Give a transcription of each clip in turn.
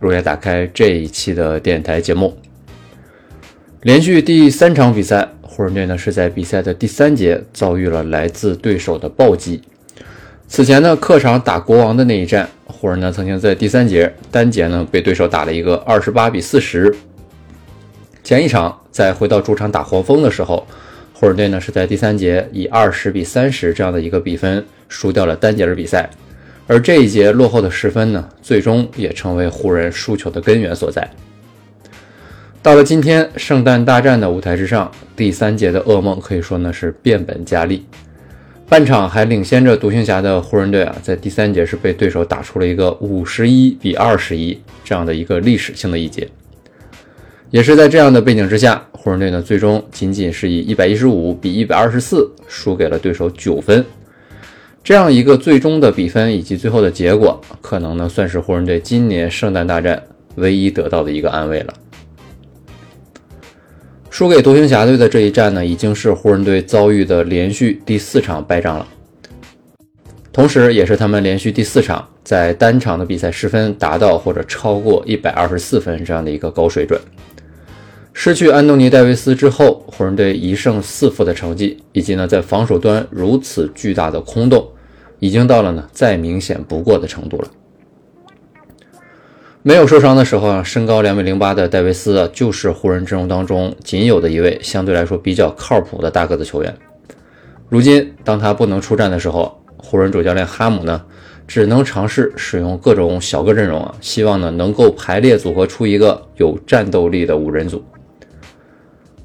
如约打开这一期的电台节目。连续第三场比赛，湖人队呢是在比赛的第三节遭遇了来自对手的暴击。此前呢，客场打国王的那一战，湖人呢曾经在第三节单节呢被对手打了一个二十八比四十。前一场在回到主场打黄蜂的时候，湖人队呢是在第三节以二十比三十这样的一个比分输掉了单节的比赛，而这一节落后的十分呢，最终也成为湖人输球的根源所在。到了今天圣诞大战的舞台之上，第三节的噩梦可以说呢是变本加厉。半场还领先着独行侠的湖人队啊，在第三节是被对手打出了一个五十一比二十一这样的一个历史性的一节。也是在这样的背景之下，湖人队呢最终仅仅是以一百一十五比一百二十四输给了对手九分。这样一个最终的比分以及最后的结果，可能呢算是湖人队今年圣诞大战唯一得到的一个安慰了。输给独行侠队的这一战呢，已经是湖人队遭遇的连续第四场败仗了，同时也是他们连续第四场在单场的比赛失分达到或者超过一百二十四分这样的一个高水准。失去安东尼·戴维斯之后，湖人队一胜四负的成绩，以及呢在防守端如此巨大的空洞，已经到了呢再明显不过的程度了。没有受伤的时候啊，身高两米零八的戴维斯啊，就是湖人阵容当中仅有的一位相对来说比较靠谱的大个子球员。如今当他不能出战的时候，湖人主教练哈姆呢，只能尝试使用各种小个阵容啊，希望呢能够排列组合出一个有战斗力的五人组。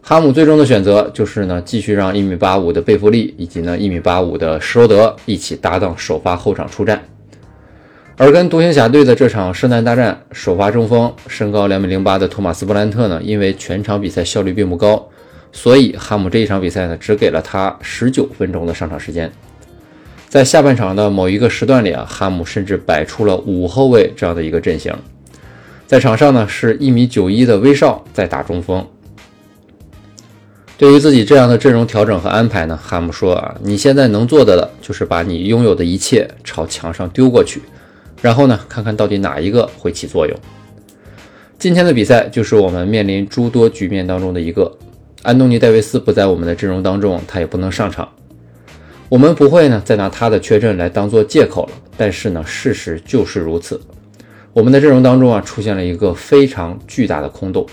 哈姆最终的选择就是呢，继续让一米八五的贝弗利以及呢一米八五的施罗德一起搭档首发后场出战。而跟独行侠队的这场圣诞大战，首发中锋身高两米零八的托马斯布兰特呢，因为全场比赛效率并不高，所以哈姆这一场比赛呢只给了他十九分钟的上场时间。在下半场的某一个时段里啊，哈姆甚至摆出了五后卫这样的一个阵型，在场上呢是一米九一的威少在打中锋。对于自己这样的阵容调整和安排呢，哈姆说啊，你现在能做的了，就是把你拥有的一切朝墙上丢过去，然后呢，看看到底哪一个会起作用。今天的比赛就是我们面临诸多局面当中的一个，安东尼·戴维斯不在我们的阵容当中，他也不能上场。我们不会呢再拿他的缺阵来当做借口了，但是呢，事实就是如此，我们的阵容当中啊出现了一个非常巨大的空洞。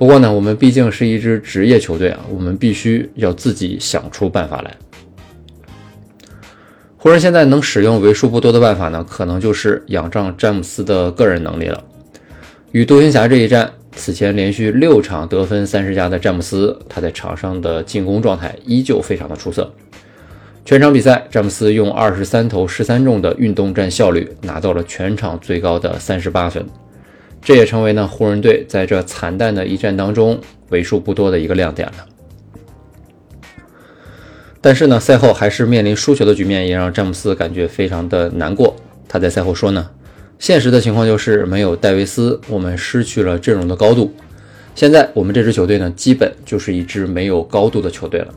不过呢，我们毕竟是一支职业球队啊，我们必须要自己想出办法来。湖人现在能使用为数不多的办法呢，可能就是仰仗詹姆斯的个人能力了。与独行侠这一战，此前连续六场得分三十加的詹姆斯，他在场上的进攻状态依旧非常的出色。全场比赛，詹姆斯用二十三投十三中的运动战效率，拿到了全场最高的三十八分。这也成为呢湖人队在这惨淡的一战当中为数不多的一个亮点了。但是呢，赛后还是面临输球的局面，也让詹姆斯感觉非常的难过。他在赛后说呢：“现实的情况就是没有戴维斯，我们失去了阵容的高度。现在我们这支球队呢，基本就是一支没有高度的球队了。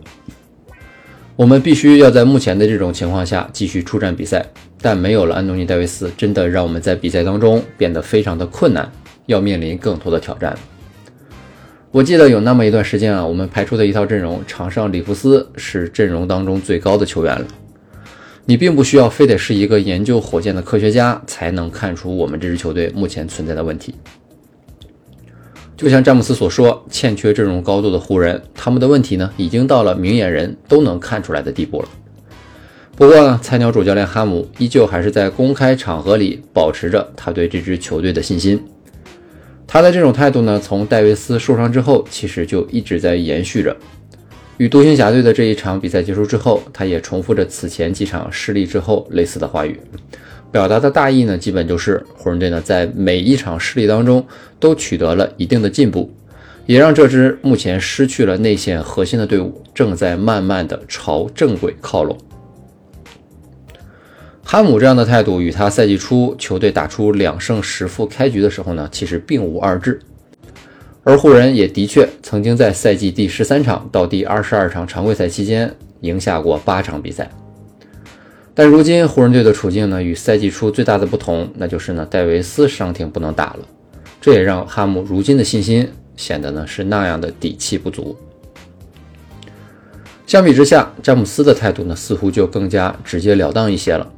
我们必须要在目前的这种情况下继续出战比赛。”但没有了安东尼·戴维斯，真的让我们在比赛当中变得非常的困难，要面临更多的挑战。我记得有那么一段时间啊，我们排出的一套阵容，场上里弗斯是阵容当中最高的球员了。你并不需要非得是一个研究火箭的科学家才能看出我们这支球队目前存在的问题。就像詹姆斯所说，欠缺阵容高度的湖人，他们的问题呢，已经到了明眼人都能看出来的地步了。不过呢，菜鸟主教练哈姆依旧还是在公开场合里保持着他对这支球队的信心。他的这种态度呢，从戴维斯受伤之后，其实就一直在延续着。与独行侠队的这一场比赛结束之后，他也重复着此前几场失利之后类似的话语。表达的大意呢，基本就是湖人队呢在每一场失利当中都取得了一定的进步，也让这支目前失去了内线核心的队伍正在慢慢的朝正轨靠拢。哈姆这样的态度与他赛季初球队打出两胜十负开局的时候呢，其实并无二致。而湖人也的确曾经在赛季第十三场到第二十二场常规赛期间赢下过八场比赛。但如今湖人队的处境呢，与赛季初最大的不同，那就是呢，戴维斯伤停不能打了，这也让哈姆如今的信心显得呢是那样的底气不足。相比之下，詹姆斯的态度呢，似乎就更加直截了当一些了。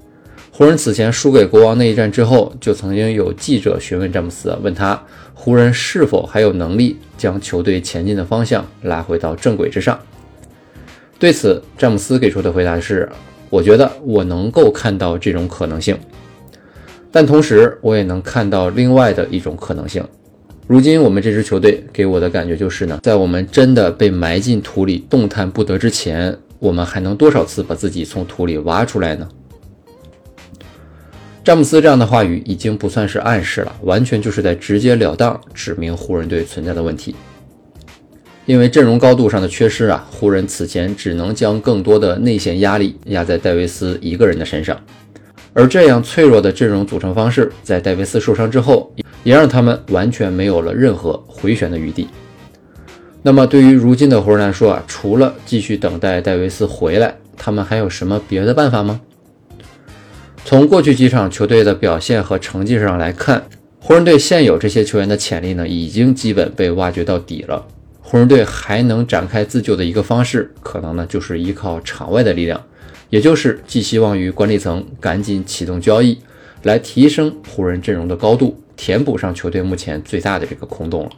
湖人此前输给国王那一战之后，就曾经有记者询问詹姆斯，问他湖人是否还有能力将球队前进的方向拉回到正轨之上。对此，詹姆斯给出的回答是：“我觉得我能够看到这种可能性，但同时我也能看到另外的一种可能性。如今我们这支球队给我的感觉就是呢，在我们真的被埋进土里动弹不得之前，我们还能多少次把自己从土里挖出来呢？”詹姆斯这样的话语已经不算是暗示了，完全就是在直截了当指明湖人队存在的问题。因为阵容高度上的缺失啊，湖人此前只能将更多的内线压力压在戴维斯一个人的身上，而这样脆弱的阵容组成方式，在戴维斯受伤之后，也让他们完全没有了任何回旋的余地。那么对于如今的湖人来说啊，除了继续等待戴维斯回来，他们还有什么别的办法吗？从过去几场球队的表现和成绩上来看，湖人队现有这些球员的潜力呢，已经基本被挖掘到底了。湖人队还能展开自救的一个方式，可能呢就是依靠场外的力量，也就是寄希望于管理层赶紧启动交易，来提升湖人阵容的高度，填补上球队目前最大的这个空洞了。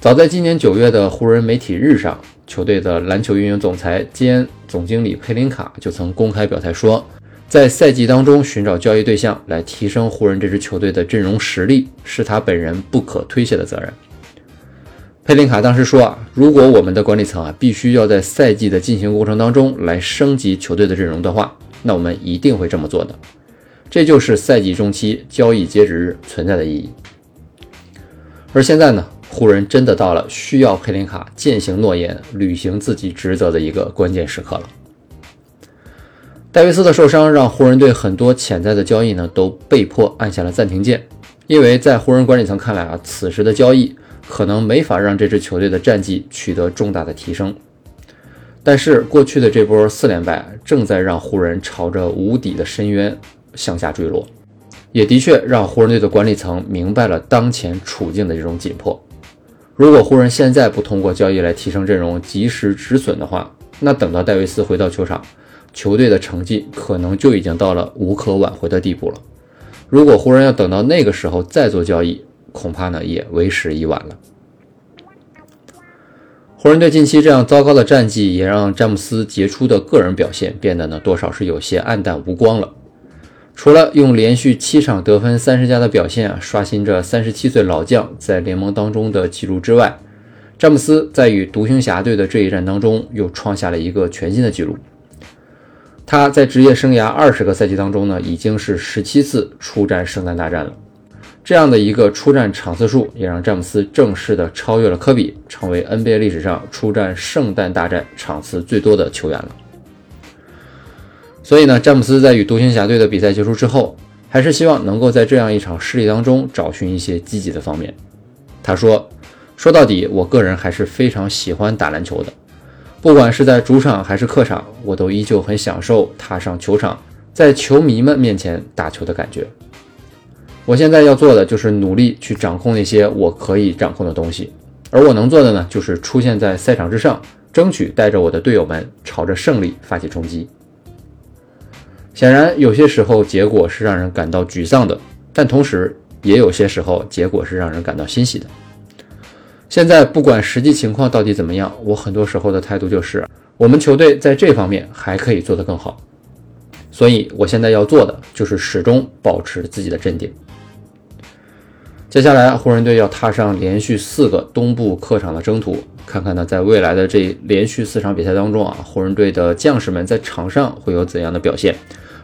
早在今年九月的湖人媒体日上，球队的篮球运营总裁兼总经理佩林卡就曾公开表态说。在赛季当中寻找交易对象来提升湖人这支球队的阵容实力，是他本人不可推卸的责任。佩林卡当时说啊，如果我们的管理层啊必须要在赛季的进行过程当中来升级球队的阵容的话，那我们一定会这么做的。这就是赛季中期交易截止日存在的意义。而现在呢，湖人真的到了需要佩林卡践行诺言、履行自己职责的一个关键时刻了。戴维斯的受伤让湖人队很多潜在的交易呢都被迫按下了暂停键，因为在湖人管理层看来啊，此时的交易可能没法让这支球队的战绩取得重大的提升。但是过去的这波四连败正在让湖人朝着无底的深渊向下坠落，也的确让湖人队的管理层明白了当前处境的这种紧迫。如果湖人现在不通过交易来提升阵容、及时止损的话，那等到戴维斯回到球场。球队的成绩可能就已经到了无可挽回的地步了。如果湖人要等到那个时候再做交易，恐怕呢也为时已晚了。湖人队近期这样糟糕的战绩，也让詹姆斯杰出的个人表现变得呢多少是有些黯淡无光了。除了用连续七场得分三十加的表现啊刷新着三十七岁老将在联盟当中的记录之外，詹姆斯在与独行侠队的这一战当中又创下了一个全新的记录。他在职业生涯二十个赛季当中呢，已经是十七次出战圣诞大战了。这样的一个出战场次数，也让詹姆斯正式的超越了科比，成为 NBA 历史上出战圣诞大战场次最多的球员了。所以呢，詹姆斯在与独行侠队的比赛结束之后，还是希望能够在这样一场失利当中找寻一些积极的方面。他说：“说到底，我个人还是非常喜欢打篮球的。”不管是在主场还是客场，我都依旧很享受踏上球场，在球迷们面前打球的感觉。我现在要做的就是努力去掌控那些我可以掌控的东西，而我能做的呢，就是出现在赛场之上，争取带着我的队友们朝着胜利发起冲击。显然，有些时候结果是让人感到沮丧的，但同时也有些时候结果是让人感到欣喜的。现在不管实际情况到底怎么样，我很多时候的态度就是，我们球队在这方面还可以做得更好。所以，我现在要做的就是始终保持自己的镇定。接下来，湖人队要踏上连续四个东部客场的征途，看看呢，在未来的这连续四场比赛当中啊，湖人队的将士们在场上会有怎样的表现，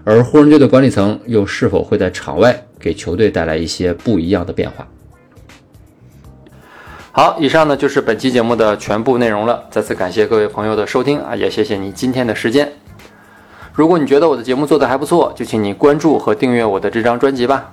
而湖人队的管理层又是否会在场外给球队带来一些不一样的变化？好，以上呢就是本期节目的全部内容了。再次感谢各位朋友的收听啊，也谢谢你今天的时间。如果你觉得我的节目做得还不错，就请你关注和订阅我的这张专辑吧。